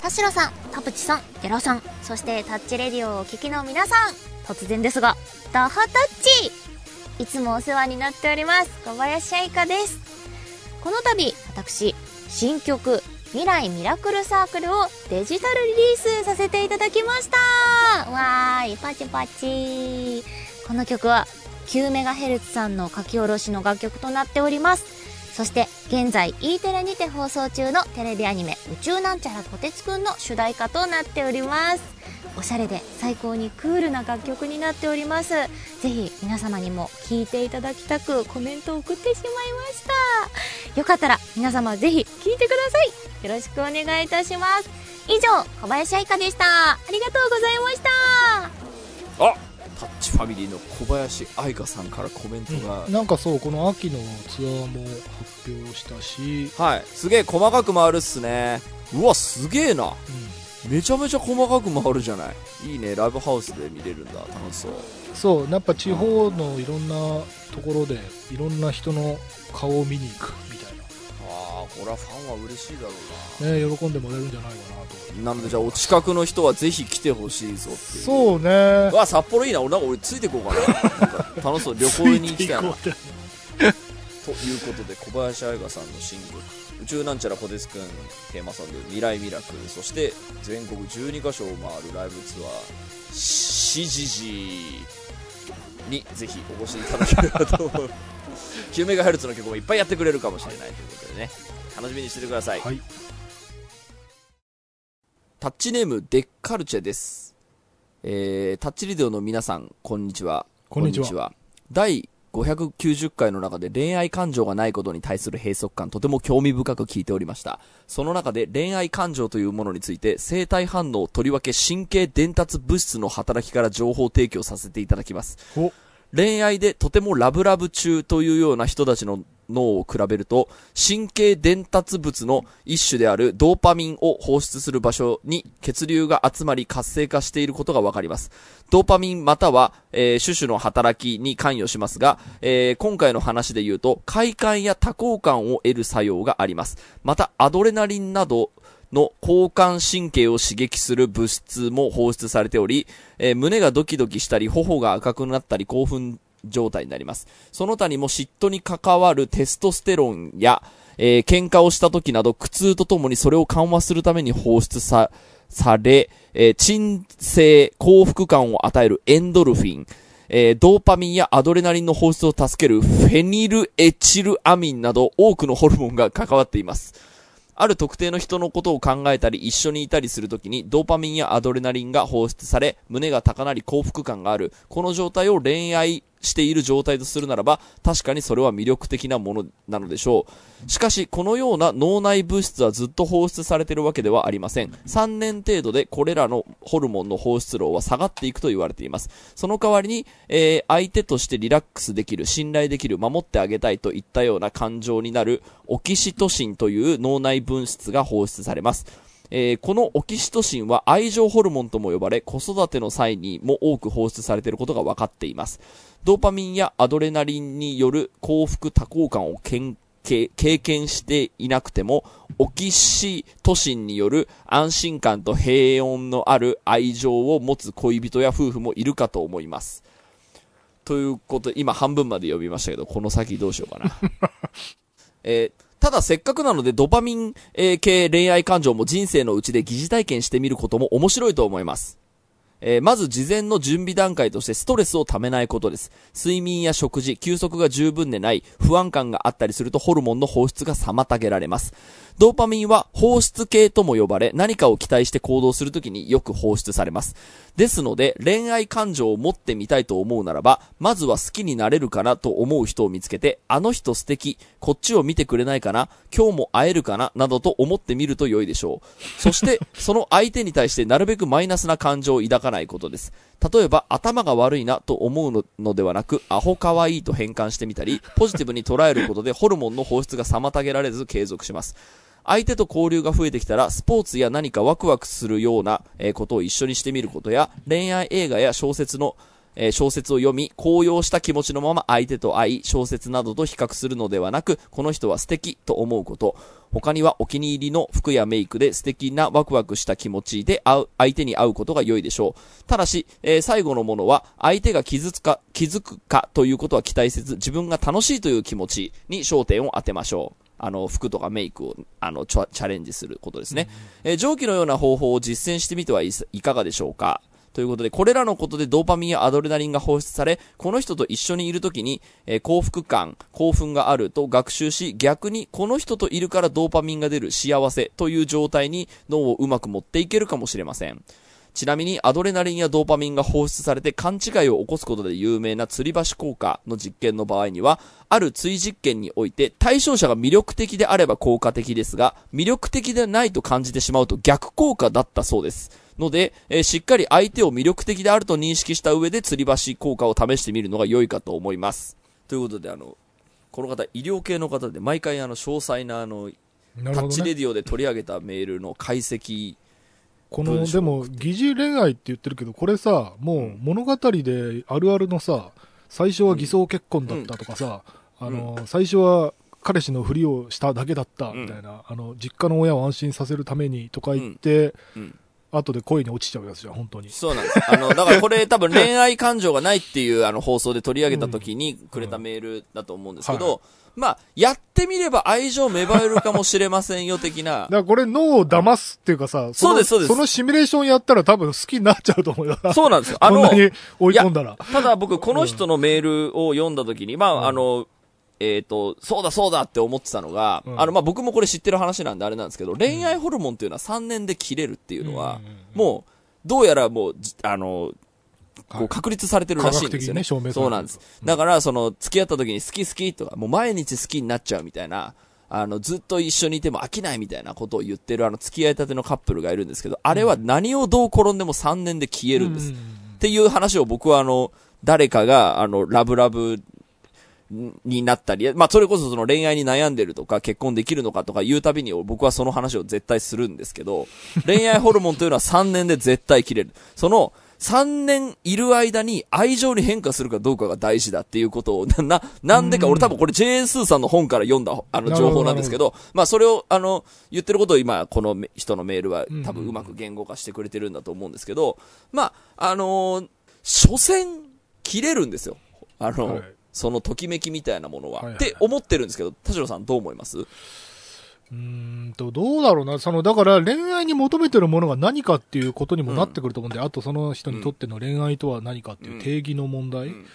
田代さん、田淵さん、寺さん、そしてタッチレディオをお聞きの皆さん、突然ですが、ダハタッチいつもお世話になっております、小林愛花です。この度、私、新曲、未来ミラクルサークルをデジタルリリースさせていただきましたわーい、パチパチこの曲は 9MHz さんの書き下ろしの楽曲となっております。そして現在 E テレにて放送中のテレビアニメ「宇宙なんちゃらこてつくん」の主題歌となっております。おしゃれで最高にクールな楽曲になっております。ぜひ皆様にも聴いていただきたくコメントを送ってしまいました。よかったら皆様ぜひ聴いてください。よろしくお願いいたします。以上小林愛花でした。ありがとうございました。あタッチファミリーの小林愛花さんからコメントが、なんかそうこの秋のツアーも発表したし、はい。すげえ細かく回るっすね。うわすげえな。うん、めちゃめちゃ細かく回るじゃない。いいね。ライブハウスで見れるんだ。楽しそう。そう。やっぱ地方のいろんなところでいろんな人の顔を見に行くみたいああこれはファンは嬉しいだろうな、ね、喜んでもらえるんじゃないかなと。ななのでじゃあお近くの人はぜひ来てほしいぞってそうね。うわ札幌いいな。俺なんか俺ついてこうかな。なんか楽しそう旅行に行きたいな。ということで小林愛花さんの新曲「宇宙なんちゃらこてつくん」テーマソング「未来ミラクル」そして全国12カ所を回るライブツアー「しじじ」にぜひお越しいただければと思う。9MHz の曲もいっぱいやってくれるかもしれないということでね楽しみにしててください、はい。タッチネームデッカルチェです、えー、タッチリデオの皆さんこんにちは。こんにちは。第590回の中で恋愛感情がないことに対する閉塞感とても興味深く聞いておりました。その中で恋愛感情というものについて生体反応とりわけ神経伝達物質の働きから情報提供させていただきます。お恋愛でとてもラブラブ中というような人たちの脳を比べると、神経伝達物の一種であるドーパミンを放出する場所に血流が集まり活性化していることがわかります。ドーパミンまたは、えー、種々の働きに関与しますが、えー今回の話で言うと、快感や多幸感を得る作用があります。また、アドレナリンなど、の交感神経を刺激する物質も放出されており、えー胸がドキドキしたり、頬が赤くなったり、興奮状態になります。その他にも嫉妬に関わるテストステロンや、えー喧嘩をした時など苦痛とともにそれを緩和するために放出さ、され、えー鎮静、幸福感を与えるエンドルフィン、えードーパミンやアドレナリンの放出を助けるフェニルエチルアミンなど多くのホルモンが関わっています。ある特定の人のことを考えたり一緒にいたりするときにドーパミンやアドレナリンが放出され胸が高鳴り幸福感があるこの状態を恋愛している状態とするならば確かにそれは魅力的なものなのでしょう。しかしこのような脳内物質はずっと放出されているわけではありません。3年程度でこれらのホルモンの放出量は下がっていくと言われています。その代わりに、えー相手としてリラックスできる信頼できる守ってあげたいといったような感情になるオキシトシンという脳内物質が放出されます。えーこのオキシトシンは愛情ホルモンとも呼ばれ、子育ての際にも多く放出されていることが分かっています。ドーパミンやアドレナリンによる幸福多幸感を経験していなくても、オキシトシンによる安心感と平穏のある愛情を持つ恋人や夫婦もいるかと思います。ということで、今半分まで読みましたけど、この先どうしようかな。えーただせっかくなのでドパミン、系恋愛感情も人生のうちで疑似体験してみることも面白いと思います。えーまず事前の準備段階としてストレスをためないことです。睡眠や食事、休息が十分でない、不安感があったりするとホルモンの放出が妨げられます。ドーパミンは放出系とも呼ばれ、何かを期待して行動するときによく放出されます。ですので、恋愛感情を持ってみたいと思うならば、まずは好きになれるかなと思う人を見つけて、あの人素敵、こっちを見てくれないかな、今日も会えるかな、などと思ってみると良いでしょう。そして、その相手に対してなるべくマイナスな感情を抱かないことです。例えば、頭が悪いなと思うののではなく、アホ可愛いと変換してみたり、ポジティブに捉えることでホルモンの放出が妨げられず継続します。相手と交流が増えてきたら、スポーツや何かワクワクするような、えことを一緒にしてみることや、恋愛映画や小説の、え小説を読み、高揚した気持ちのまま相手と会い、小説などと比較するのではなく、この人は素敵と思うこと。他にはお気に入りの服やメイクで素敵なワクワクした気持ちで会う、相手に会うことが良いでしょう。ただし、えー最後のものは相手が傷つか、気づくかということは期待せず、自分が楽しいという気持ちに焦点を当てましょう。あの、服とかメイクを、あの、チャレンジすることですね。えー上記のような方法を実践してみてはいいかがでしょうか？ということで、これらのことでドーパミンやアドレナリンが放出され、この人と一緒にいるときに、えー幸福感、興奮があると学習し、逆にこの人といるからドーパミンが出る幸せという状態に脳をうまく持っていけるかもしれません。ちなみにアドレナリンやドーパミンが放出されて勘違いを起こすことで有名な吊り橋効果の実験の場合には、ある追実験において対象者が魅力的であれば効果的ですが、魅力的でないと感じてしまうと逆効果だったそうです。ので、えーしっかり相手を魅力的であると認識した上で吊り橋効果を試してみるのが良いかと思います。ということで、あの、この方、医療系の方で毎回あの、詳細なあの。タッチレディオで取り上げたメールの解析、この、でも、疑似恋愛って言ってるけど、これさ、もう物語であるあるのさ、最初は偽装結婚だったとかさ、あの、最初は彼氏のふりをしただけだったみたいな、あの、実家の親を安心させるためにとか言って、うん。後で恋に落ちちゃうやつじゃん、本当に。そうなんです。あの、だからこれ多分恋愛感情がないっていうあの放送で取り上げた時にくれたメールだと思うんですけうんはど、まあ、やってみれば愛情芽生えるかもしれませんよ的なだか。らこれ脳を騙すっていうかさ、のそうですそうですそのシミュレーションやったら多分好きになっちゃうと思うよ。そうなんですよ。あの 追い込んだら。ただ僕この人のメールを読んだ時に、まあ、あの、えっ、と、そうだそうだって思ってたのが、うんあの、まあ、僕もこれ知ってる話なんであれなんですけど、恋愛ホルモンっていうのは3年で切れるっていうのは、もう、どうやらもう、じあの、こう確立されてるらしいんですよね。ねそうなんです。だから、その、付き合った時に好き好きとか、もう毎日好きになっちゃうみたいな、あの、ずっと一緒にいても飽きないみたいなことを言ってるあの、付き合いたてのカップルがいるんですけど、あれは何をどう転んでも3年で消えるんです。っていう話を僕はあの、誰かが、あの、ラブラブになったり、まあ、それこそその恋愛に悩んでるとか、結婚できるのかとか言うたびに、僕はその話を絶対するんですけど、恋愛ホルモンというのは3年で絶対切れる。その、3年いる間に愛情に変化するかどうかが大事だっていうことを、な、ななんでか、俺多分これジェーン・スーさんの本から読んだ、あの、情報なんですけど、まあそれを、あの、言ってることを今、このめ人のメールは多分うまく言語化してくれてるんだと思うんですけど、まあ、あのー所詮、切れるんですよ。あの、はいそのときめきみたいなものは。はいはいって思ってるんですけど、田代さんどう思います？うーんと、どうだろうな。その、だから恋愛に求めてるものが何かっていうことにもなってくると思うんで、あとその人にとっての恋愛とは何かっていう定義の問題。ん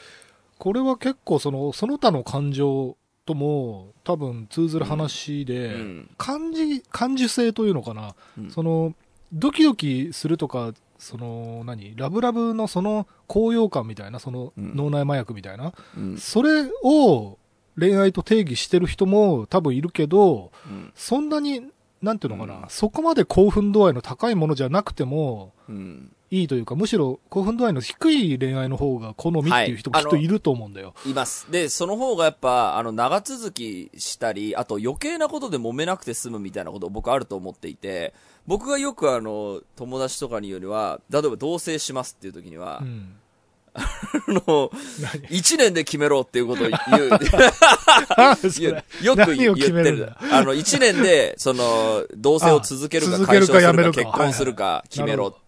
これは結構その、その他の感情とも多分通ずる話で、うん感じ、感受性というのかな。うんその、ドキドキするとか、その、何？ラブラブのその高揚感みたいな、そのうん脳内麻薬みたいな、うん。それを恋愛と定義してる人も多分いるけど、うん。そんなに、なんていうのかな、うんそこまで興奮度合いの高いものじゃなくてもうん。いいというか、むしろ興奮度合いの低い恋愛の方が好みっていう人もはいきっといると思うんだよ。います。で、その方がやっぱ、あの、長続きしたり、あと余計なことで揉めなくて済むみたいなこと僕あると思っていて、僕がよくあの、友達とかによりは、例えば同棲しますっていう時には、うん。あの、何？一年で決めろっていうことを言う。よく言ってる。あの、一年で、その、同棲を続けるか解消するかやめかるか結婚するか決めろなるほ。はい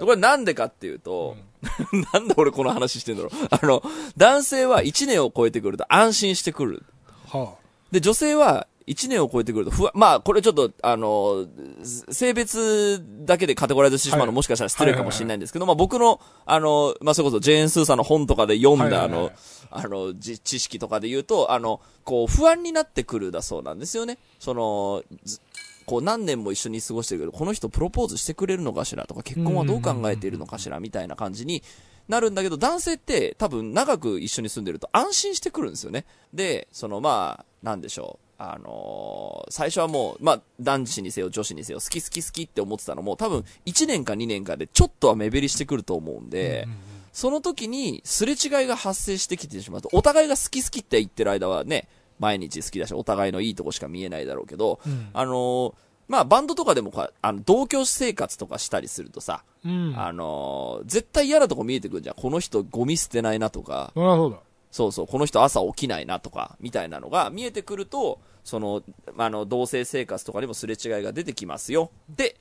これなんでかっていうと、なんで俺この話してんだろう。あの、男性は1年を超えてくると安心してくる。はで、女性は1年を超えてくると不安、まあ、これちょっと、あの、性別だけでカテゴライズしてしまうのはいもしかしたら失礼かもしれないんですけど、まあ僕の、あの、まあそれこそジェーン・スーさんの本とかで読んだ、あのあの、じ知識とかで言うと、あの、こう、不安になってくるだそうなんですよね。その、ずこう何年も一緒に過ごしてるけど、この人プロポーズしてくれるのかしらとか、結婚はどう考えているのかしらみたいな感じになるんだけど、男性って多分長く一緒に住んでると安心してくるんですよね。で、そのまあ、なんでしょう。あのー最初はもう、まあ、男子にせよ女子にせよ、好き好き好きって思ってたのも、多分1年か2年かでちょっとは目減りしてくると思うんで、その時にすれ違いが発生してきてしまうと、お互いが好き好きって言ってる間はね、毎日好きだし、お互いのいいとこしか見えないだろうけど、うんあのーまあ、バンドとかでもか、あの、同居生活とかしたりするとさ、うん。あのー絶対嫌なとこ見えてくるじゃん。この人ゴミ捨てないなとか、そりゃそうだ。そうそう、この人朝起きないなとか、みたいなのが見えてくると、その、あの、同性生活とかにもすれ違いが出てきますよ。って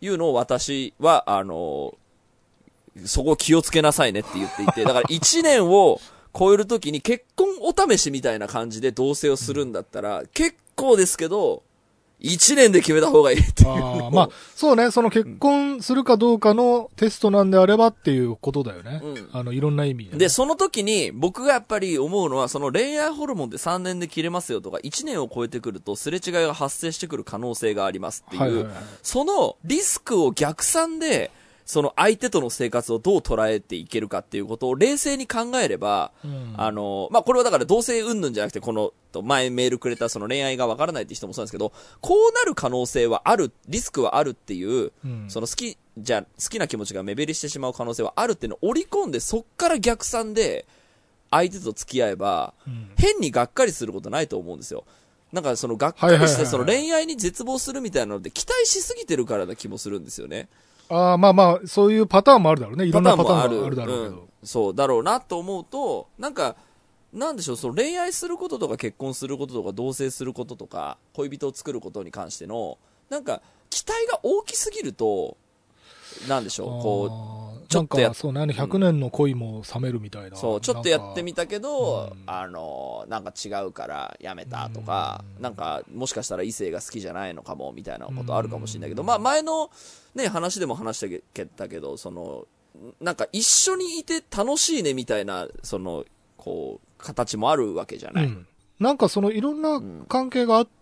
いうのを私は、あの、そこ気をつけなさいねって言っていて、だから 1年を超えるときに結婚お試しみたいな感じで同棲をするんだったら、結構ですけど、1年で決めた方がいいっていう。ああ、まあ、そうね、その結婚するかどうかのテストなんであればっていうことだよね。うん。あの、いろんな意味でね、で、その時に僕がやっぱり思うのは、その恋愛ホルモンで3年で切れますよとか、1年を超えてくるとすれ違いが発生してくる可能性がありますっていう、はいはいはい。そのリスクを逆算で、その相手との生活をどう捉えていけるかっていうことを冷静に考えれば、うんあの、まあ、これはだから同性云々じゃなくて、この、前メールくれたその恋愛がわからないって人もそうなんですけど、こうなる可能性はある、リスクはあるっていう、うんその好き、じゃ、好きな気持ちが目減りしてしまう可能性はあるっていうのを織り込んで、そっから逆算で、相手と付き合えば、うん変にがっかりすることないと思うんですよ。なんかそのがっかりして、はいはいはいはいその恋愛に絶望するみたいなので期待しすぎてるからな気もするんですよね。ああ、まあまあ、そういうパターンもあるだろうね。いろんなパターンがあるだろうけど。うんそうだろうなと思うと、なんか、なんでしょう、その恋愛することとか結婚することとか同棲することとか、恋人を作ることに関しての、なんか、期待が大きすぎると、なんでしょう、こあーちょっとやそうね、あの100年の恋も冷めるみたいな。う、そう、ちょっとやってみたけど、うんあの、なんか違うからやめたとか、うんなんか、もしかしたら異性が好きじゃないのかも、みたいなことあるかもしれないけど、まあ前のね、話でも話したけけど、その、なんか一緒にいて楽しいねみたいな、その、こう、形もあるわけじゃない。うん。なんかそのいろんな関係があって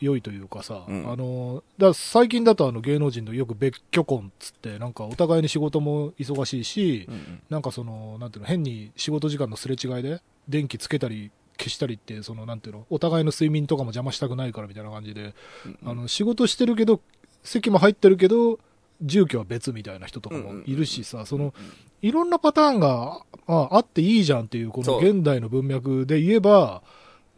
良いというかさ、うん。あの、だ最近だとあの芸能人のよく別居婚っつって、なんかお互いに仕事も忙しいし、うんうん。なんかその、なんていうの、変に仕事時間のすれ違いで、電気つけたり消したりって、その、なんていうの、お互いの睡眠とかも邪魔したくないからみたいな感じで、あの、仕事してるけど、席も入ってるけど、住居は別みたいな人とかもいるしさ、その、いろんなパターンが、ああっていいじゃんっていう、この現代の文脈で言えば、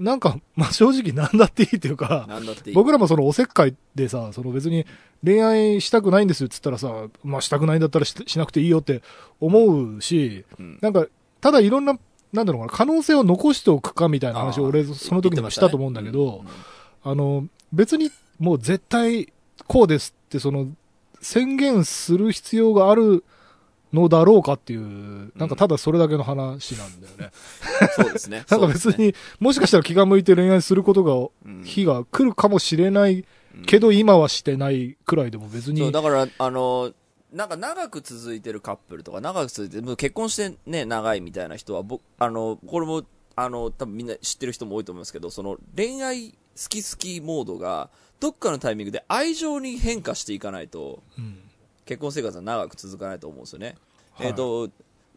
なんか、まあ、正直なんだっていいっていうか。僕らもそのおせっかいでさ、その別に恋愛したくないんですっつったらさ、まあしたくないんだったらししなくていいよって思うし、うん。なんか、ただいろんな、なんだろうかな、可能性を残しておくかみたいな話を俺、その時にもしたと思うんだけど、言ってましたねあの、別にもう絶対こうですって、その、宣言する必要があるのだろうかっていう、なんかただそれだけの話なんだよね。うんそうですね。なんか別に、もしかしたら気が向いて恋愛することが、うん日が来るかもしれないけど、今はしてないくらいでも別そう、に、だから、あの、なんか長く続いてるカップルとか、長く続いてる、もう結婚してね、長いみたいな人は、僕、あの、これも、あの、多分みんな知ってる人も多いと思いますけど、その恋愛好き好きモードが、どっかのタイミングで愛情に変化していかないと、うん結婚生活は長く続かないと思うんですよね。はいえっ、と、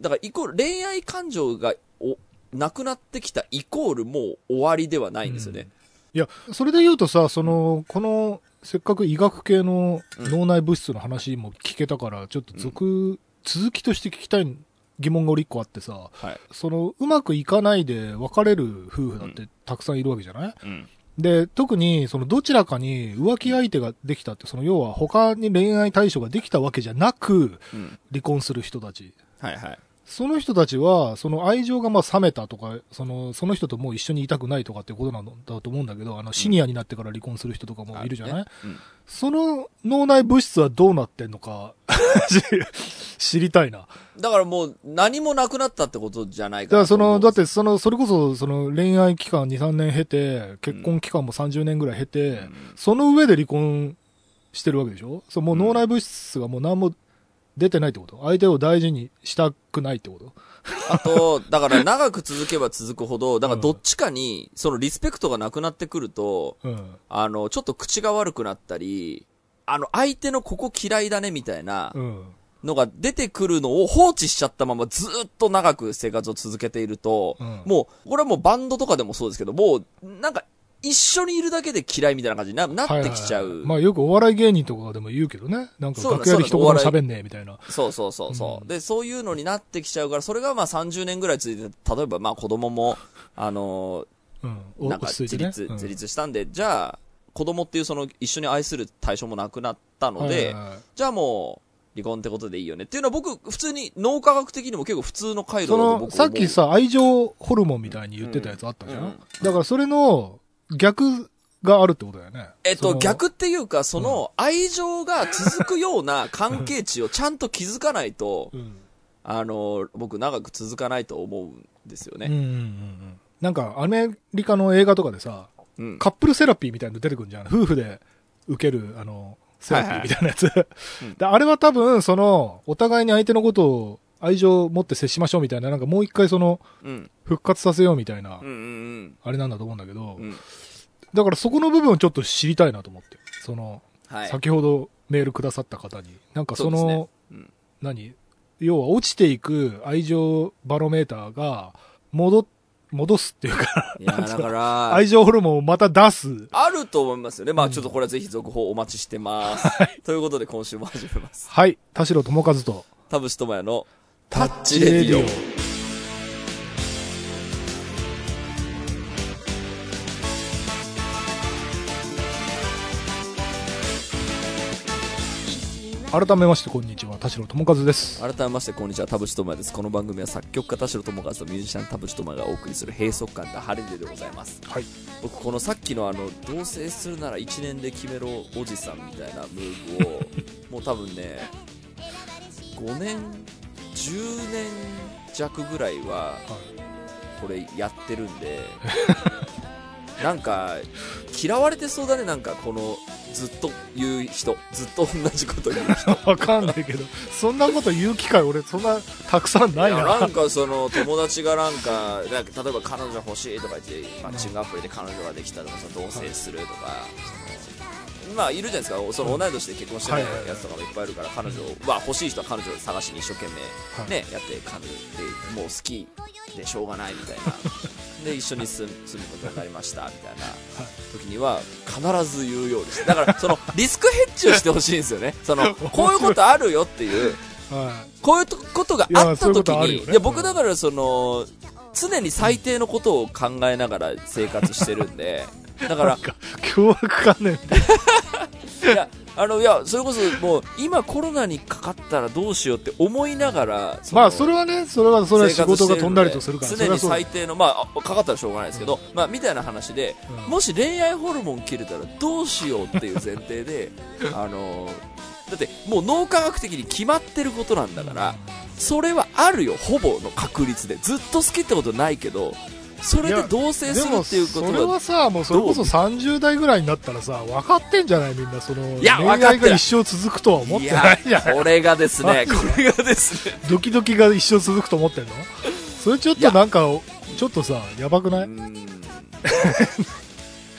だからイコール、恋愛感情がおなくなってきたイコールもう終わりではないんですよね。いや、それで言うとさ、その、この、せっかく医学系の脳内物質の話も聞けたから、ちょっと続、続きとして聞きたい疑問が俺一個あってさ、はい。その、うまくいかないで別れる夫婦だってたくさんいるわけじゃない、うん。で、特に、その、どちらかに浮気相手ができたって、その、要は他に恋愛対象ができたわけじゃなく、うん。離婚する人たち。はいはい。その人たちは、その愛情がまあ冷めたとか、その、その人ともう一緒にいたくないとかっていうことなんだと思うんだけど、あの、シニアになってから離婚する人とかもいるじゃない、ねうんその脳内物質はどうなってんのか、知りたいな。だからもう何もなくなったってことじゃないだからその、だっって、てその、それこそ、その恋愛期間2、3年経て、結婚期間も30年ぐらい経て、その上で離婚してるわけでしょ？そう、もう脳内物質がもう何も出てないってこと？相手を大事にしたくないってこと？あと、だから長く続けば続くほど、だからどっちかに、そのリスペクトがなくなってくると、うん。あの、ちょっと口が悪くなったり、あの、相手のここ嫌いだねみたいなうん。のが出てくるのを放置しちゃったままずっと長く生活を続けていると、うんもう、これはもうバンドとかでもそうですけど、もう、なんか、一緒にいるだけで嫌いみたいな感じにななってきちゃう。はいはいはいまあよくお笑い芸人とかでも言うけどね。なんか楽屋で一言も喋んねえみたいな。そうそうそうそう、う。ん。で、そういうのになってきちゃうから、それがまあ30年ぐらい続いて、例えばまあ子供も、あのうん。おなんか自立、うん。自立したんで、じゃあ、子供っていうその一緒に愛する対象もなくなったので、はいはいはい。じゃあもう、離婚ってことでいいよねっていうのは僕、普通に脳科学的にも結構普通の回路その、だと僕思う。さっきさ、愛情ホルモンみたいに言ってたやつあったじゃん、うん。うん。だからそれの逆があるってことだよね。えっと、逆っていうか、その、愛情が続くような関係値をちゃんと築かないと、うん。あの、僕長く続かないと思うんですよね。うんうんうんうん。なんか、アメリカの映画とかでさ、うん。カップルセラピーみたいなの出てくるんじゃん。夫婦で受ける、あの、セラピーみたいなやつ。あれは多分、その、お互いに相手のことを愛情を持って接しましょうみたいな、なんかもう一回その、うん。復活させようみたいなあれなんだと思うんだけど。だからそこの部分をちょっと知りたいなと思って。その、はい。先ほどメールくださった方に。なんかその、うん何？要は落ちていく愛情バロメーターが、戻、戻すっていうか、いや、だから、愛情ホルモンをまた出す。あると思いますよね。まあちょっとこれはぜひ続報お待ちしてます。ということで今週も始めます。はい。田代智和と、田淵智也のタッチレディオ改めましてこんにちは、田代智和です。改めましてこんにちは田淵智也ですこの番組は作曲家田代智和とミュージシャン田淵智也がお送りする閉塞感が晴れででございますはい。僕このさっきのあの同棲するなら1年で決めろおじさんみたいなムーブをもう多分ね5年10年弱ぐらいはこれやってるんで なんか嫌われてそうだねなんかこのずっと言う人。ずっと同じこと言う人。わかんないけど、そんなこと言う機会俺そんなたくさんないな。なんかその友達がなんかなんか例えば彼女欲しいとか言ってマッチングアプリで彼女ができたとかその同棲するとか、そのまあいるじゃないですか。その同い年で結婚してないやつとかもいっぱいいるから彼女は欲しい人は彼女を探しに一生懸はい。命ねやって彼女でもう好きでしょうがないみたいな。で一緒に住むことになりましたみたいな。時には必ず言うようにしてだからそのリスクヘッジをしてほしいんですよね。そのこういうことあるよっていう。はこういうことがあった時に、とあるよね。いや、僕だからその、常に最低のことを考えながら生活してるんで、だかい。ら凶悪観念いいや、あの、いや、それこそもう、今コロナにかかったらどうしようって思いながら、な。まあ、それはね、それは、それは仕事が飛んだりとするから、そ常に最低の、まあ、あかかったらしょうがないですけど、まあ、みたいな話で、うんもし恋愛ホルモン切れたらどうしようっていう前提で、あの、だってもう脳科学的に決まってることなんだから、それはあるよ、ほぼの確率で。ずっと好きってことないけど、それで同棲ですも、るっていうことそれは、はさ、もうそれこそ30代ぐらいになったらさ、分かってんじゃないみんな、その、恋愛が一生続くとは思ってないじゃないこれがですね、マこれがですね、ドキドキが一生続くと思ってんの？それちょっとなんか、ちょっとさ、やばくない？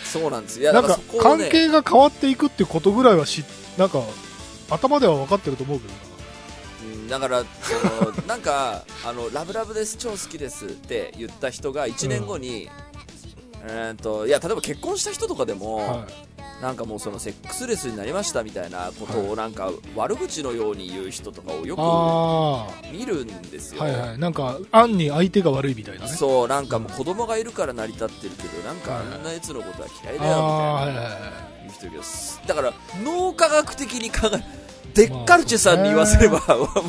そうなんです。よ。いや、なんか関係が変わっていくっていうことぐらいはし、なんか、頭では分かってると思うけどだから、その、なんか、あの、ラブラブです、超好きですって言った人が1年後に、えーっと、いや、例えば結婚した人とかでも、はい。なんかもうそのセックスレスになりましたみたいなことをなんか悪口のように言う人とかをよあく見るんですよ。あ、はいはい。なんか、暗に相手が悪いみたいなね。そう、なんかもう子供がいるから成り立ってるけど、なんかあんなやつのことは嫌いだよみたいな。はいはいはい。言う人いるけどだから脳科学的に考えデッカルチェさんに言わせれば、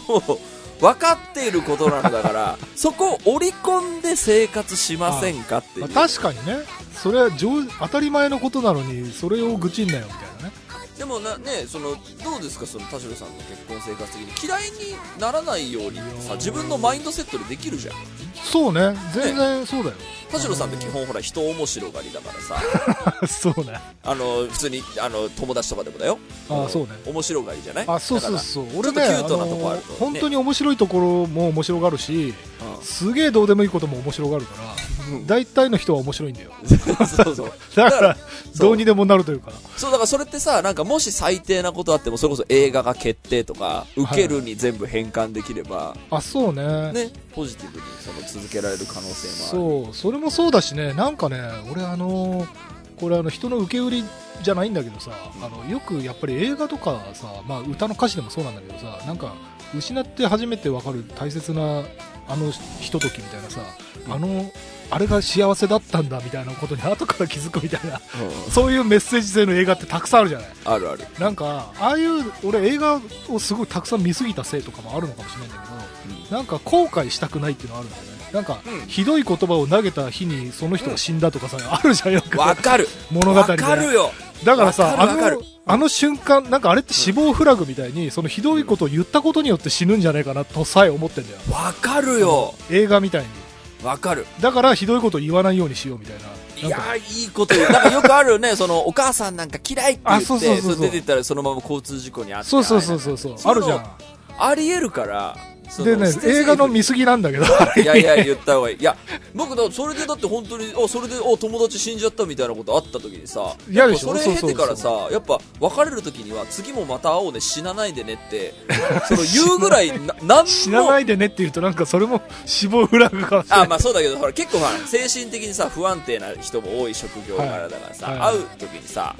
もう分かっていることなんだから そこを織り込んで生活しませんかっていう、まあ、確かにね、それは上当たり前のことなのに、それを愚痴んなよみたいなね。でもなねそのどうですか？その田代さんの結婚生活的に。嫌いにならないようにさ自分のマインドセットでできるじゃんそうね、全然そうだよ。田代さんって基本ほら人面白がりだからさ そうね。あの普通にあの友達とかでもだよああ、そうね。面白がりじゃない？あ、そうそううそう。俺ね、キュートなとこあるとね本当に面白いところも面白がるし、すげえどうでもいいことも面白がるから、大体の人は面白いんだよ。そうそう。だから、どうにでもなるというか。そう、だからそれってさ、なんかもし最低なことあっても、それこそ映画が決定とか、受けるに全部変換できれば、あ、そうね。ね、ポジティブにその続けられる可能性もそう、それもそうだしね、なんかね、俺あのーこれあの人の受け売りじゃないんだけどさ、あのよくやっぱり映画とかさ、まあ、歌の歌詞でもそうなんだけどさ、なんか失って初めてわかる大切なあのひとときみたいなさ、うんあの、あれが幸せだったんだみたいなことに後から気づくみたいな。うんそういうメッセージ性の映画ってたくさんあるじゃない。あるある。なんか、ああいう、俺映画をすごいたくさん見すぎたせいとかもあるのかもしれないんだけど、なんか後悔したくないっていうのはあるんだよね。なんか、うんひどい言葉を投げた日にその人が死んだとかさ、あるじゃんよく。わかる。物語で。わかるよ。だからさ、あの、あの瞬間、なんかあれって死亡フラグみたいに、そのひどいことを言ったことによって死ぬんじゃないかなとさえ思ってんだよ。わかるよ。映画みたいに。わかる。だからひどいこと言わないようにしようみたいな。いやー、いいこと言う。なんかよくあるよね、その、お母さんなんか嫌いって言って、出てったらそのまま交通事故にあって。そうそうそうそうそう。あるじゃん。ありえるから、でね映画の見過ぎなんだけど、いやいや、言った方がいい。いや、僕だ、それでだって本当に、あ、それで、お、友達死んじゃったみたいなことあった時にさ、やっぱそれ経てからさ、やっぱ別れる時には、次もまた会おうね、死なないでねって、その言うぐらい、な、なんも、死なないでねって言うとなんかそれも死亡フラグかもしれなあ、い。まあそうだけど、ほら、結構ほら、精神的にさ、不安定な人も多い職業柄だからさ、はいはい。会う時にさ、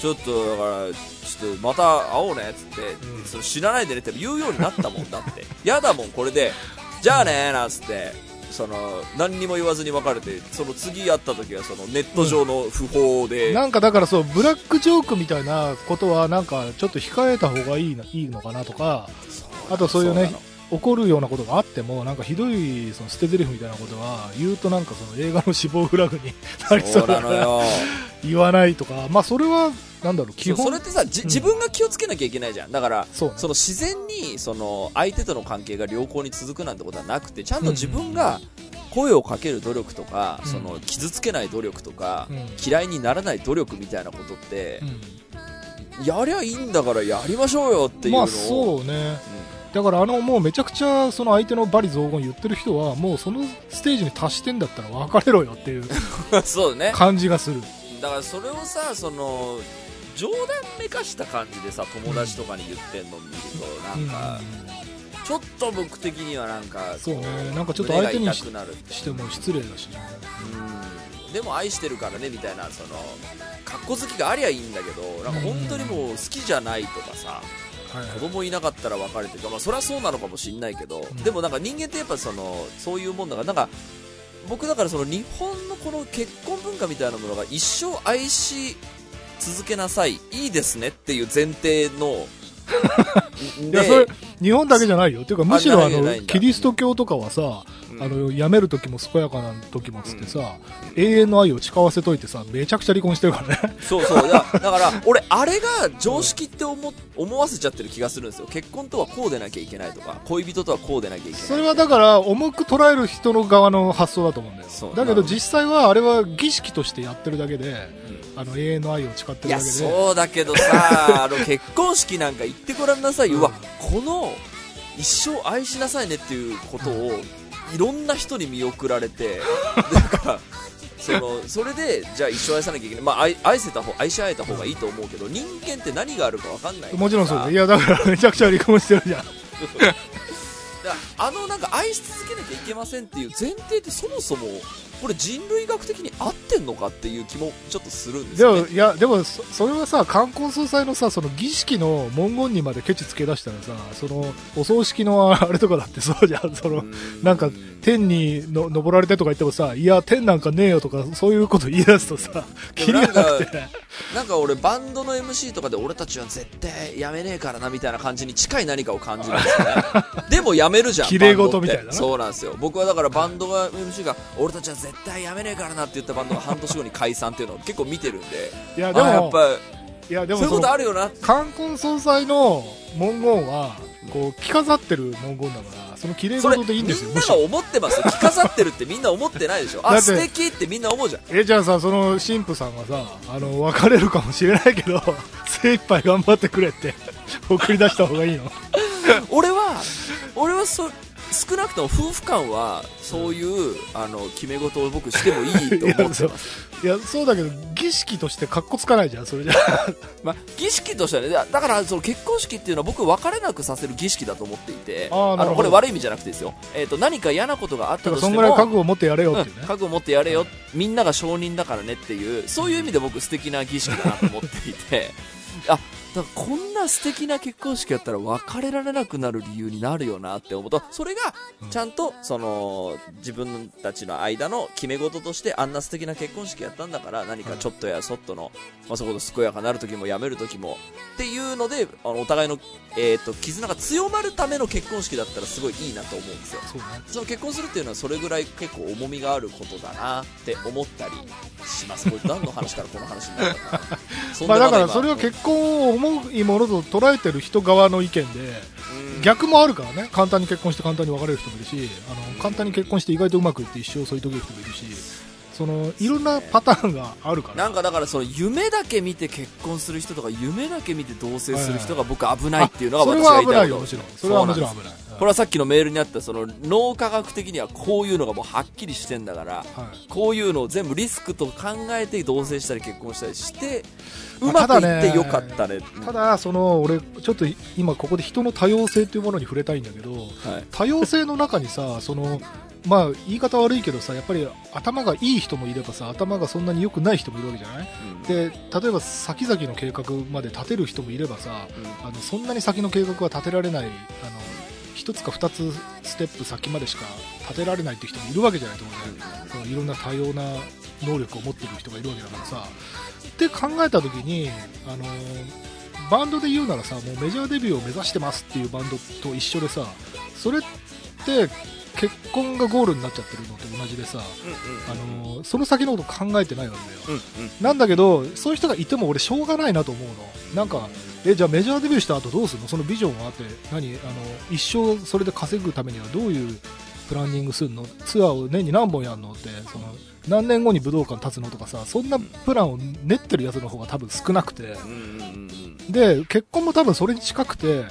ちょっと、だから、ちょっと、また会おうね、っつって、うん。その死なないでねって言うようになったもんだって。やだもん、これで、じゃあねなんつって、その、何にも言わずに別れて、その次会った時は、その、ネット上の不法で、なんかだからそう、ブラックジョークみたいなことはなんかちょっと控えた方がいいないいのかなとか、あとそういうね怒るようなことがあっても、なんかひどいその捨て台詞みたいなことは言うとなんかその映画の死亡フラグになりそうだからなのよ。言わないとか、まあそれはなんだろう、基本？それってさ、じうん。自分が気をつけなきゃいけないじゃん。だから、ね。その自然にその相手との関係が良好に続くなんてことはなくてちゃんと自分が声をかける努力とか、うん。その傷つけない努力とか、うん。嫌いにならない努力みたいなことってう、ん。やりゃいいんだからやりましょうよっていうのを、まあそうね。だからあのもうめちゃくちゃその相手の罵詈雑言言ってる人はもうそのステージに達してんだったら別れろよっていうう んそうね。感じがする。だからそれをさその冗談めかした感じでさ友達とかに言ってんの見るとなんか、ちょっと僕的にはなんかそうね。こなんかちょっと相手にしても失礼だしね。うん。でも愛してるからねみたいなその格好好きがありゃいいんだけどなんか本当にもう好きじゃないとかさはいはい。子供いなかったら別れてまあそりゃそうなのかもしんないけど、ん。でもなんか人間ってやっぱそのそういうもんだからなんか僕だからその日本のこの結婚文化みたいなものが一生愛し続けなさい。いいですねっていう前提の。いや、それ、日本だけじゃないよ。っていうか、むしろあのキリスト教とかはさ、うん。あの、辞める時も健やかな時もつってさ、永遠の愛を誓わせといてさ、めちゃくちゃ離婚してるからね。そうそう。だ だから俺あれが常識って思思わせちゃってる気がするんですよ。結婚とはこうでなきゃいけないとか恋人とはこうでなきゃいけないそれはだから、重く捉える人の側の発想だと思うんだよ。だけど実際は、あれは儀式としてやってるだけで、あの、永遠の愛を誓ってるだけで。そうだけどさ あの結婚式なんか行ってごらんなさいよ、うわこの一生愛しなさいねっていうことをいろんな人に見送られて なんかそのそれでじゃあ一生愛さなきゃいけない、まあ、愛愛せた方愛し合えた方がいいと思うけど人間って何があるか分かんないもちろんそうだ。さいや、だからめちゃくちゃ離婚してるじゃん。だあのなんか愛し続けなきゃいけませんっていう前提ってそもそもこれ人類学的に合ってんのかっていう気もちょっとするんですよ、ね。でも、、いや、でも、そそれはさ、冠婚葬祭のさ、その儀式の文言にまでケチつけ出したらさ、その、お葬式のあれとかだってそうじゃん、その、なんか、天にの登られてとか言ってもさ、いや、天なんかねえよとか、そういうこと言い出すとさ、でキリもなんかがなくて。なんか俺バンドの MC とかで俺たちは絶対やめねえからなみたいな感じに近い何かを感じるんですよね。でもやめるじゃん綺麗事みたいなそうなんですよ。僕はだからバンドが MC が俺たちは絶対やめねえからなって言ったバンドが半年後に解散っていうのを結構見てるんで。いや、でも、あやっぱいや、でそういうことあるよな冠婚葬祭の文言は、こう、着飾ってる文言だから、その綺麗事でいいんですよ、みんなが。思ってますよ。着飾ってるってみんな思ってないでしょ。あ素敵ってみんな思うじゃん。え、じゃあさ、その神父さんがさ、あの、別れるかもしれないけど、精一杯頑張ってくれって、送り出した方がいいの？俺は俺はそ少なくとも夫婦間はそういうあの決め事を僕してもいいと思ってます。いや、そう。だけど、儀式として格好つかないじゃん、それじゃ。まあ、儀式としてはねだだからその結婚式っていうのは僕別れなくさせる儀式だと思っていてあのこれ悪い意味じゃなくてですよ、えー、と何か嫌なことがあったとしてもそんぐらい覚悟を持ってやれようんっていうね。覚悟持ってやれよみんなが承認だからねっていうそういう意味で僕素敵な儀式だなと思っていて。あだからこんな素敵な結婚式やったら別れられなくなる理由になるよなって思うとそれがちゃんとその自分たちの間の決め事としてあんな素敵な結婚式やったんだから何かちょっとやそっとの、まあ、そこで健やかなる時もやめる時もっていうのであのお互いのえっ、と、絆が強まるための結婚式だったらすごいいいなと思うんですよ。そうね。その結婚するっていうのはそれぐらい結構重みがあることだなって思ったりします。これ何の話からこの話になるのか まあでだからそれは結婚を思いものと捉えてる人側の意見で、うん逆もあるからね。簡単に結婚して簡単に別れる人もいるし、あの、簡単に結婚して意外とうまくいって一生添い遂げる人もいるし、その、いろんなパターンがあるから。なんかだからその夢だけ見て結婚する人とか夢だけ見て同棲する人が僕危ないっていうのが私が言いたいこと。それはもちろん危ない。これはさっきのメールにあったその脳科学的にはこういうのがもうはっきりしてんだからはい。こういうのを全部リスクと考えて同棲したり結婚したりしてうままくいってよかったねただ、その、俺、ちょっと今ここで人の多様性というものに触れたいんだけど、はい多様性の中にさ、その、まあ、言い方悪いけどさ、やっぱり頭がいい人もいればさ、頭がそんなに良くない人もいるわけじゃない？うんで、例えば先々の計画まで立てる人もいればさ、うんあのそんなに先の計画は立てられない、あの、一つか二つステップ先までしか立てられないって人もいるわけじゃないと思うんだよ。そのいろんな多様な能力を持ってる人がいるわけだからさ。って考えた時に、あのバンドで言うならさ、もうメジャーデビューを目指してますっていうバンドと一緒でさ、それって結婚がゴールになっちゃってるのと同じでさ、うんうん。あのその先のこと考えてないわけだよ。うんうん。なんだけど、そういう人がいても俺しょうがないなと思うの。なんか、え、じゃあメジャーデビューした後どうするの？そのビジョンはあって、何？あの、一生それで稼ぐためにはどういうプランニングするの？ツアーを年に何本やるの？って、その、何年後に武道館立つのとかさ、そんなプランを練ってるやつの方が多分少なくて、で、結婚も多分それに近くて、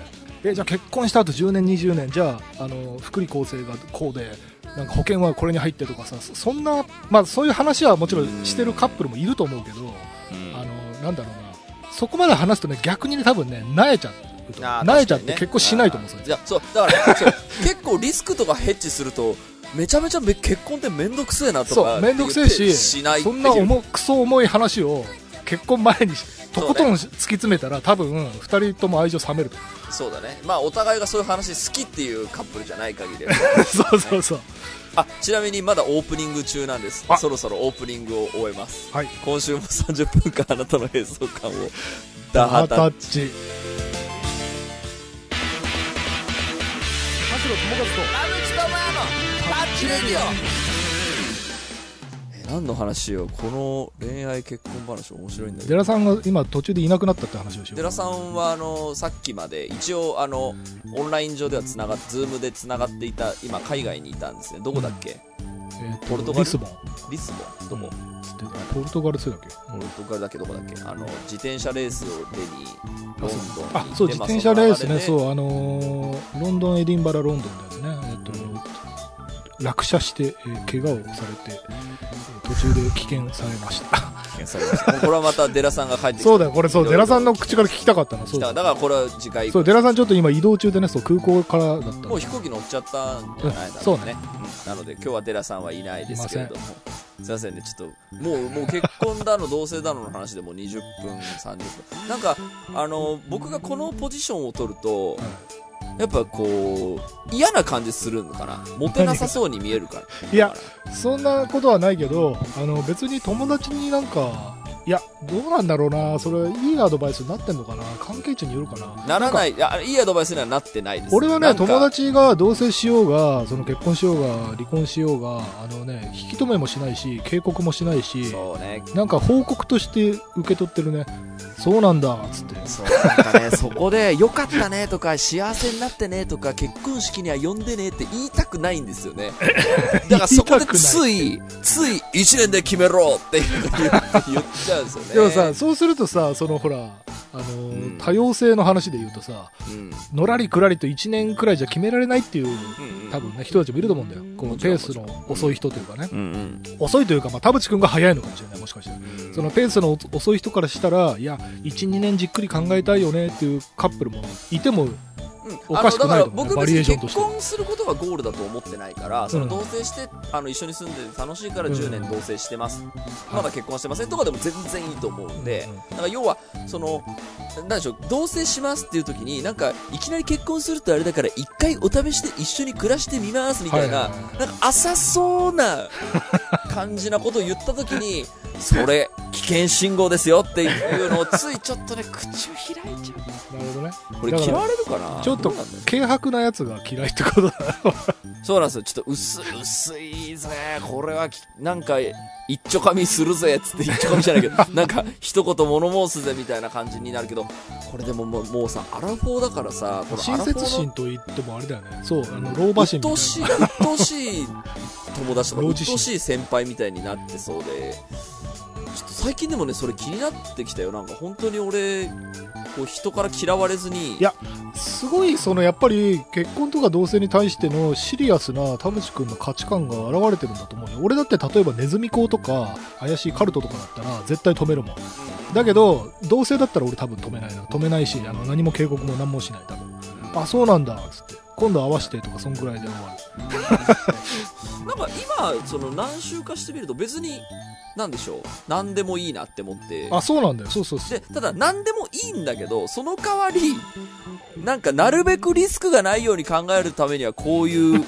え、じゃあ結婚した後10年、20年、じゃあ、あの、福利厚生がこうで、なんか保険はこれに入ってとかさ、そそんな、まあそういう話はもちろんしてるカップルもいると思うけど、うんあの、なんだろうな、そこまで話すとね、逆にね、多分ね、慣れちゃうと。あー慣れちゃって結婚しないと思う。いやそうだから結構リスクとかヘッジするとめちゃめちゃめ結婚ってめんどくせえなとかそう、めんどくせえし、しないそんな重くそ重い話を結婚前にとことん突き詰めたら、多分、二人とも愛情冷めると。そうだねまあお互いがそういう話好きっていうカップルじゃない限りは そうそうそう。あちなみにまだオープニング中なんですあそろそろオープニングを終えますはい。今週も30分間あなたの閉塞感をダハタッチチ。田代友和と、田口智也のタッチレディオえ何の話しようこの恋愛結婚話面白いんだけど。寺さんが今途中でいなくなったって話をしよう。寺さんはあのさっきまで一応あのオンライン上ではつながっズームでつながっていた今海外にいたんですね。どこだっけ、えーとポルトガル？リスボン。リスボン？どこ、つってポルトガルだっけ？ポルトガルだっけどこだっけ？あの自転車レースを手にロンドンにあ、そう、自ま転車レースね、うそう、あのーロンドン、エディンバラ、ロンドンだよね。えっと、落車して、えー怪我をされて、えー途中で棄権されました。これはまたデラさんが帰ってきたそうだよ、これそう、デラさんの口から聞きたかったの。そうだだからこれは次回。そう、デラさんちょっと今移動中でね、そう、空港からだったもう飛行機乗っちゃったんじゃないだろうね、うんそうね。うん。なので今日はデラさんはいないですけれども。すいません。ねちょっともうもう結婚だの同棲だのの話でもう20分30分。なんかあの僕がこのポジションを取るとやっぱこう嫌な感じするのかなモテなさそうに見えるから。いやそんなことはないけど、あの、別に友達になんか、いや、どうなんだろうな、それ、いいアドバイスになってんのかな、関係値によるかな。ならない。いやいいアドバイスにはなってないです。俺はね、友達が同棲しようが、その結婚しようが、離婚しようが、あのね、引き止めもしないし、警告もしないし、そうね。なんか報告として受け取ってるね。そうなんだ、つって。そうなんかね そこで良かったねとか幸せになってねとか結婚式には呼んでねって言いたくないんですよね。だからそこでついつい1年で決めろって言っちゃうんですよね。でもさ、そうするとさ、そのほら、あの、ん多様性の話で言うとさ、うん。のらりくらりと1年くらいじゃ決められないっていう、うん。うん多分ね、人たちもいると思うんだよ。このペースの遅い人というかね。うんうん。遅いというか、まあ、田淵くんが早いのかもしれない、もしかして。そのペースの遅い人からしたら、いや、1、2年じっくり考えたいよねっていうカップルもいても、おかしくないと思うね。バあのだから僕別に結婚することがゴールだと思ってないから、その同棲してあの一緒に住んでて楽しいから10年同棲してます、まだ結婚してませんとかでも全然いいと思うんで、うん。だから要はそのなんでしょう同棲しますっていう時になんかいきなり結婚するとあれだから一回お試しで一緒に暮らしてみますみたいな、はいはいはい。なんか浅そうな感じなことを言った時に それ危険信号ですよっていうのをついちょっとね、口を開いちゃなるほどね。う。これ嫌われるかな？ちょっと軽薄なやつが嫌いってことだ。そうなんですよ。ちょっと薄い、薄いぜ。これはき、なんか、一丁噛みするぜ、つって一丁噛みじゃないけど、なんか、一言物申すぜ、みたいな感じになるけど、これでももうもうさ、アラフォーだからさ、このア親切心と言ってもあれだよね。そう、あの、老婆心みたい鬱陶しい、鬱陶しい友達とか、老自信鬱陶しい先輩みたいになってそうで、最近でもね、それ気になってきたよ。なんか本当に俺、こう人から嫌われずに、いや。すごい、その、やっぱり、結婚とか同性に対してのシリアスな田淵くんの価値観が現れてるんだと思うよ。俺だって例えばネズミ講とか、怪しいカルトとかだったら、絶対止めるもん。だけど、同性だったら俺多分止めないな。止めないし、あの、何も警告も何もしない、多分。あ、そうなんだ、つって。今度合わせてとか、そんぐらいで終わる。なんか今、その何週かしてみると別に、なんでしょう、何でもいいなって思って。あ、そうなんだよ。そうそうそう。で、ただ何でもいいんだけど、その代わり、なんかなるべくリスクがないように考えるためにはこういう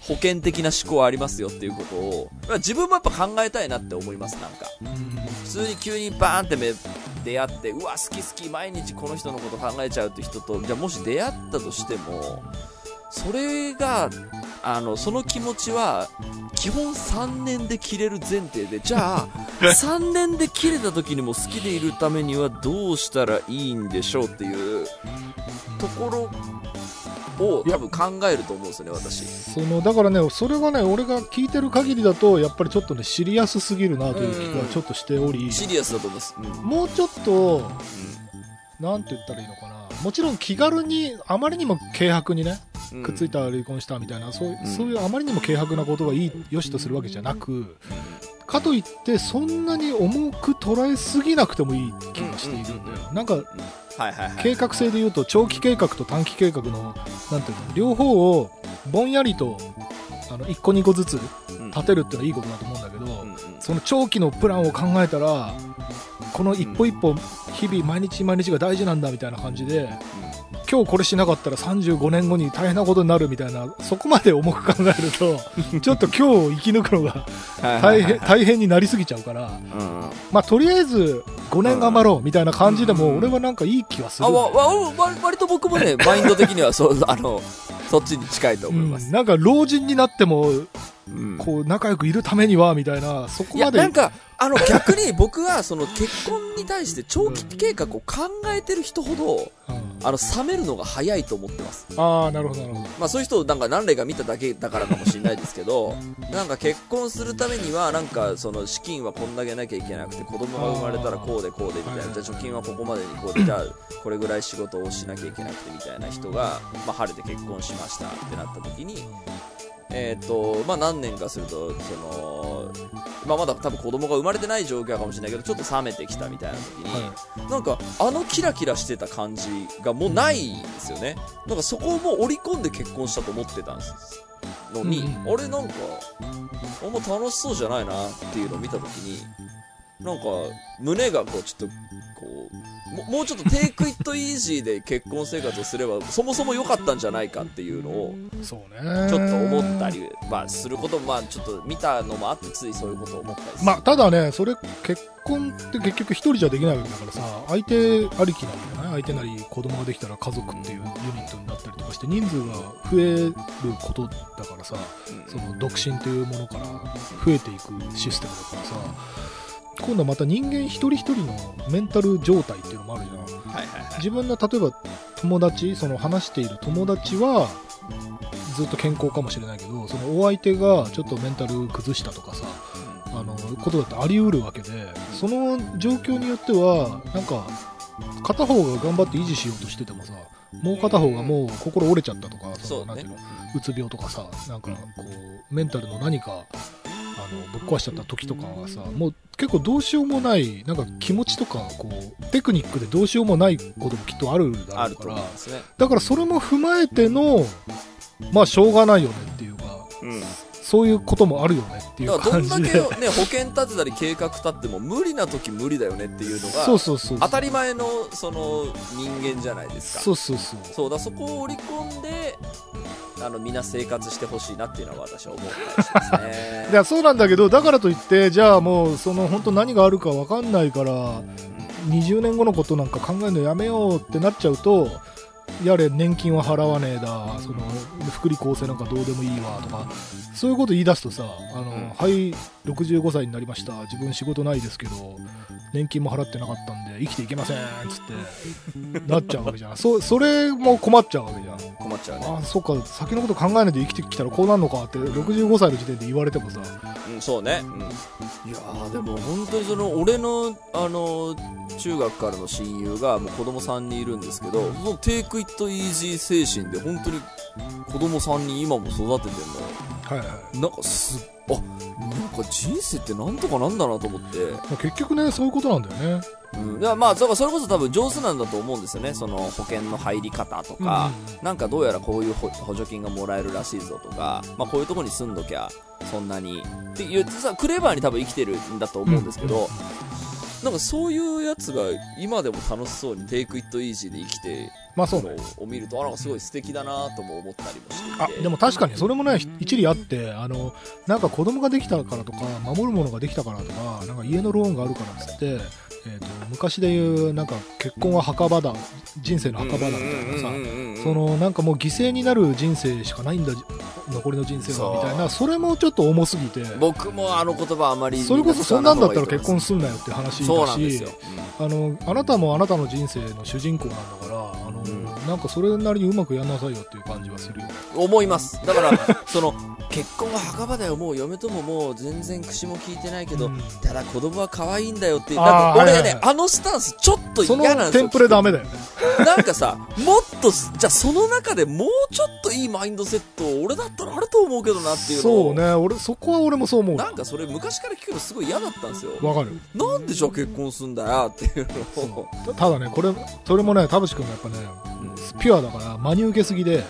保険的な思考はありますよっていうことを、まあ自分もやっぱ考えたいなって思います、なんか。普通に急にバーンってめ出会って、うわ、好き好き、毎日この人のこと考えちゃうって人と、じゃあもし出会ったとしても、それが、あの、その気持ちは、基本3年で切れる前提で、じゃあ、3年で切れた時にも好きでいるためにはどうしたらいいんでしょうっていうところを多分考えると思うんですよね、私。そのだからね、それがね、俺が聞いてる限りだと、やっぱりちょっとね、シリアスすぎるなという気がちょっとしており、シリアスだと思います。うん。もうちょっと、なんて言ったらいいのかな、もちろん気軽に、あまりにも軽薄にね、うん。くっついたら離婚したみたいな、そうそういうあまりにも軽薄なことがいい、よしとするわけじゃなく、かといって、そんなに重く捉えすぎなくてもいい気がしているんだよ。なんか、はいはいはい。計画性で言うと長期計画と短期計画のなんていうの両方をぼんやりとあの1個2個ずつうん立てるってのはいいことだと思うんだけど、うんうんその長期のプランを考えたらこの一歩一歩日々毎日毎日が大事なんだみたいな感じで今日これしなかったら35年後に大変なことになるみたいなそこまで重く考えると ちょっと今日を生き抜くのが大変大変になりすぎちゃうから、うんうん。まあ、とりあえず5年頑張ろうみたいな感じでも俺はなんかいい気はする。あ、んだよわ、わ、わ割と僕もね、マインド的にはそう、あの、そっちに近いと思います。うん。なんか老人になってもうん。こう仲良くいるためにはみたいなそこいや、までなんか、あの、逆に僕は、その、結婚に対して長期計画を考えてる人ほど、うん。あの、冷めるのが早いと思ってます。ああなるほどなるほど。まあそういう人をなんか何例か見ただけだからかもしれないですけど、なんか結婚するためには、なんかその資金はこんだけなきゃいけなくて、子供が生まれたらこうでこうでみたいな、はい。じゃあ貯金はここまでにこうで、じゃあこれぐらい仕事をしなきゃいけなくてみたいな人が、まあ晴れて結婚しましたってなった時に、えっ、と、まあ何年かすると、その、まあまだ多分子供が生まれてない状況かもしれないけど、ちょっと冷めてきたみたいな時に、はなんか、あのキラキラしてた感じがもうないんですよね。なんかそこをもう織り込んで結婚したと思ってたんです。のに、うんあれなんか、あんま楽しそうじゃないなっていうのを見たときに、なんか、胸がこう、ちょっと、こう、ももうちょっとテイクイットイージーで結婚生活をすれば、そもそも良かったんじゃないかっていうのを、いそうね。ちょっと思ったり、まあ、することも、まあ、ちょっと見たのもあって、ついそういうことを思ったり。まあただねそれ結婚って結局一人じゃできないわけだからさ相手ありきなんだよね。相手なり子供ができたら家族っていうユニットになったりとかして人数が増えることだからさうん。その独身というものから増えていくシステムだからさ今度はまた人間一人一人のメンタル状態っていうのもあるじゃん。はいはいはい。自分の例えば友達その話している友達はずっと健康かもしれないけどそのお相手がちょっとメンタル崩したとかさあのことだってあり得るわけでその状況によってはなんか片方が頑張って維持しようとしててもさもう片方がもう心折れちゃったとかそうね。のなんていうのうつ病とかさなんかこうメンタルの何かあのぶっ壊しちゃった時とかはさもう結構どうしようもないなんか気持ちとかこうテクニックでどうしようもないこともきっとあるだあるとろうからね。だからそれも踏まえてのまあしょうがないよねっていうかうん。そういうこともあるよねっていうだからどんだ感じで。けね、保険立てたり計画立っても無理な時無理だよねっていうのが、そうそうそう。当たり前の、その、人間じゃないですか。そうそうそう。そうだ、そこを織り込んで、あの、みんな生活してほしいなっていうのは私は思ったりしますね。いやそうなんだけど、だからといって、じゃあもう、その本当何があるか分かんないから、20年後のことなんか考えるのやめようってなっちゃうと、やれ年金は払わねえだ、その福利厚生なんかどうでもいいわとか、そういうこと言い出すとさ、あの、ん。はい、65歳になりました、自分仕事ないですけど、年金も払ってなかったんで、生きていけませんっつって、なっちゃうわけじゃん。そそれも困っちゃうわけじゃん。困っちゃうね。あそっか、先のこと考えないで生きてきたらこうなるのかって、65歳の時点で言われてもさ、うん、そうね。うん。いやー、でも本当にその、俺の、あの、中学からの親友が、もう子供3人いるんですけど、もうテイクイットイージー精神で、本当に子供3人今も育ててんのよ。はいはい。なんかす、あ、なんか人生ってなんとかなんだなと思って。まあ結局ね、そういうことなんだよね。うん。いや、まあ、だからそれこそ多分上手なんだと思うんですよね。その保険の入り方とか、なんかどうやらこういう補補助金がもらえるらしいぞとか、まあこういうとこに住んどきゃ、そんなに。って言ってさ、クレバーに多分生きてるんだと思うんですけど、なんかそういうやつが今でも楽しそうにテイクイットイージーで生きてまあそうね。を見ると、あ、なんかすごい素敵だなとも思ったりもしてあ。でも確かにそれもね一理あってあのなんか子供ができたからとか守るものができたからとかなんか家のローンがあるからっつって、えー、と昔で言うなんか結婚は墓場だ人生の墓場だみたいなさそのなんかもう犠牲になる人生しかないんだ残りの人生はみたいなそれもちょっと重すぎて僕もあの言葉あまりそれこそそんなんだったら結婚すすんなよって話だし。あのあなたもあなたの人生の主人公なんだからなんかそれなりにうまくやんなさいよっていう感じはするよね思います。だから、その、結婚は墓場だよ、もう嫁とももう全然口も聞いてないけど、うん。ただ子供は可愛いんだよってなんか俺ね、はいはいはい。あのスタンスちょっとそ嫌なんですよ。のテンプレダメだよね。なんかさ、もっと、じゃあその中でもうちょっといいマインドセット、俺だったらあると思うけどなっていうそうね。俺そこは俺もそう思う。なんかそれ昔から聞くのすごい嫌だったんですよ。わかる。なんでじゃあ結婚すんだよっていうのを。たただねこれそれもね田淵君がやっぱねピュアだから真に受けすぎで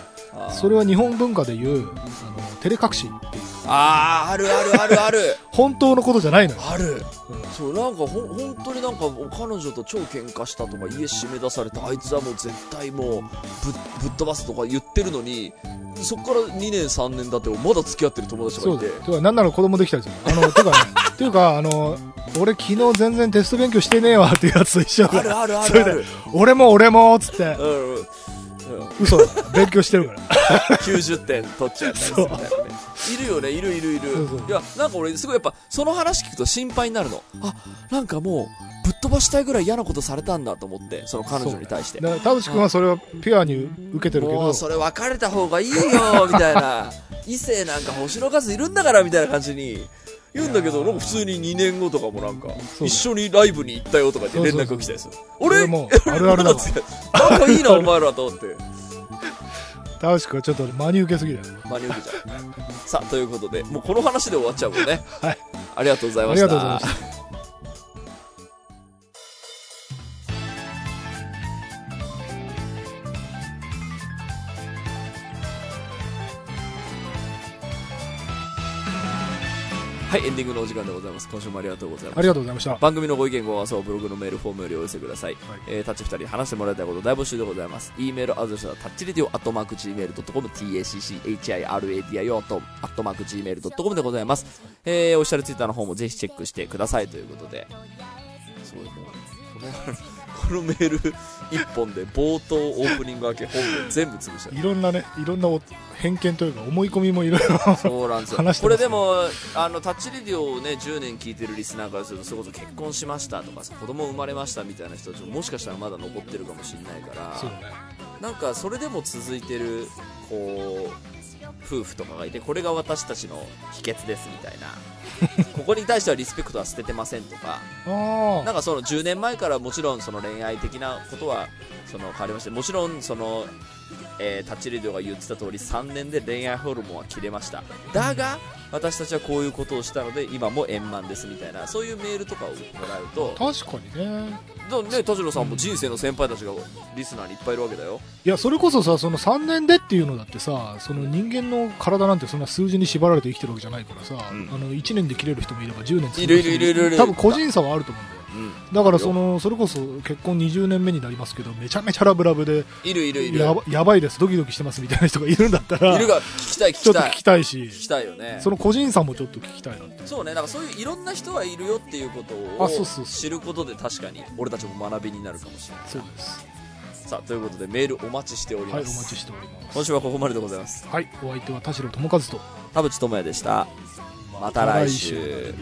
それは日本文化でいうあの照れ隠しっていうあー、あるあるあるある。本当のことじゃないのよ、ある。うんそう、なんかほん、本当になんか、彼女と超喧嘩したとか、家締め出された、あいつはもう絶対もう、ぶ、ぶっ飛ばすとか言ってるのに、そっから2年3年だって、まだ付き合ってる友達がいて。よてかなんなら子供できたりするあの てかねていうかあの俺昨日全然テスト勉強してねえわっていうやつと一緒だあるあるあるある。俺も俺もっつってうんうん。嘘だ勉強してるから 90点取っちゃったりするいなね。いるよね、いるいるいる。いや、なんか俺、すごいやっぱ、その話聞くと心配になるの。あ、なんかもう、ぶっ飛ばしたいぐらい嫌なことされたんだと思って、その彼女に対して。だから田淵君はそれはピュアに受けてるけどもうそれ別れた方がいいよみたいな異性なんか星の数いるんだからみたいな感じに言うんだけどなんか普通に2年後とかもなんか一緒にライブに行ったよとかって連絡が来たりする。俺俺もあるあるだわ なんかいいな お前らと思って。田淵君はちょっと真に受けすぎだよ。真に受けちゃう。さあということでもうこの話で終わっちゃうもんね。はい。ありがとうございあました。りがとうございましたはいエンディングのお時間でございます。今週もありがとうございました。ありがとうございました。番組のご意見ご感想をブログのメールフォームよりお寄せください、はい。えータッチ2人に話してもらいたいこと大募集でございます。E メールアドレスはタッチレディオアットマーク Gmail.com tacchiradio アットマーク Gmail.com でございます、えー、オフィシャルツイッターの方もぜひチェックしてくださいということで。すごいもうこのこのメール一本で冒頭オープニング明け本編全部潰した。いろんなねいろんなお偏見というか思い込みもいろいろそうなんですよ。これでもあのタッチレディオをね10年聞いてるリスナーからするとそれこそ結婚しましたとかさ子供生まれましたみたいな人たちももしかしたらまだ残ってるかもしれないからそうね。なんかそれでも続いてるこう夫婦とかがいてこれが私たちの秘訣ですみたいな。ここに対してはリスペクトは捨ててませんとか。あなんかその10年前からもちろんその恋愛的なことはその変わりましてもちろんその、えータッチレディオが言ってた通り3年で恋愛ホルモンは切れました。だが私たちはこういうことをしたので今も円満ですみたいなそういうメールとかをもらうとあ確かにねだね、田代さんも人生の先輩たちがリスナーにいっぱいいるわけだよ。いや、それこそさ、その3年でっていうのだってさ、その人間の体なんてそんな数字に縛られて生きてるわけじゃないからさ、うんあの1年で切れる人もいれば10年続くいるいるいるいるいる多分個人差はあると思うんだよ。うん。だからその、それこそ結婚20年目になりますけど、めちゃめちゃラブラブで、いるいるいる。やばやばいです、ドキドキしてますみたいな人がいるんだったら、いるが、聞きたい聞ちょっと聞きたい。きたいし聞、きたいよね。その個人差もちょっと聞きたいなって。そうね、なんかそういういろんな人がいるよっていうことを知ることで確かに俺たちも学びになるかもしれない。そうです。さあ、ということでメールお待ちしております。はい、お待ちしております。今週はここまででございます。はい、お相手は田代智和と、田淵智也でした。また来週。